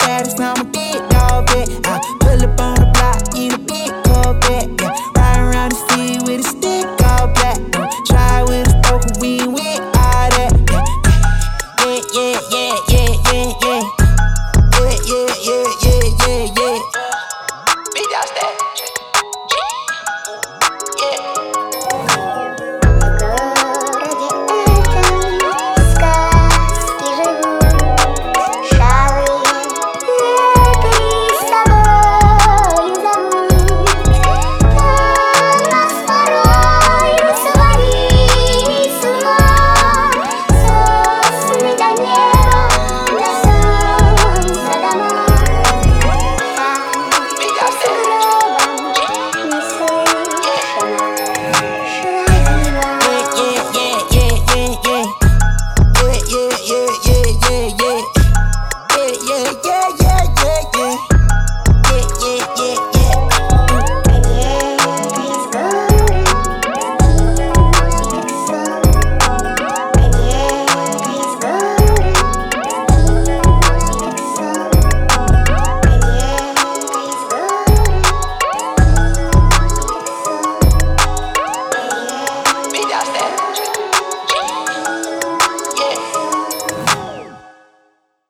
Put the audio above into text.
status, now I'm a big dog, bitch. I pull up on the block, eat a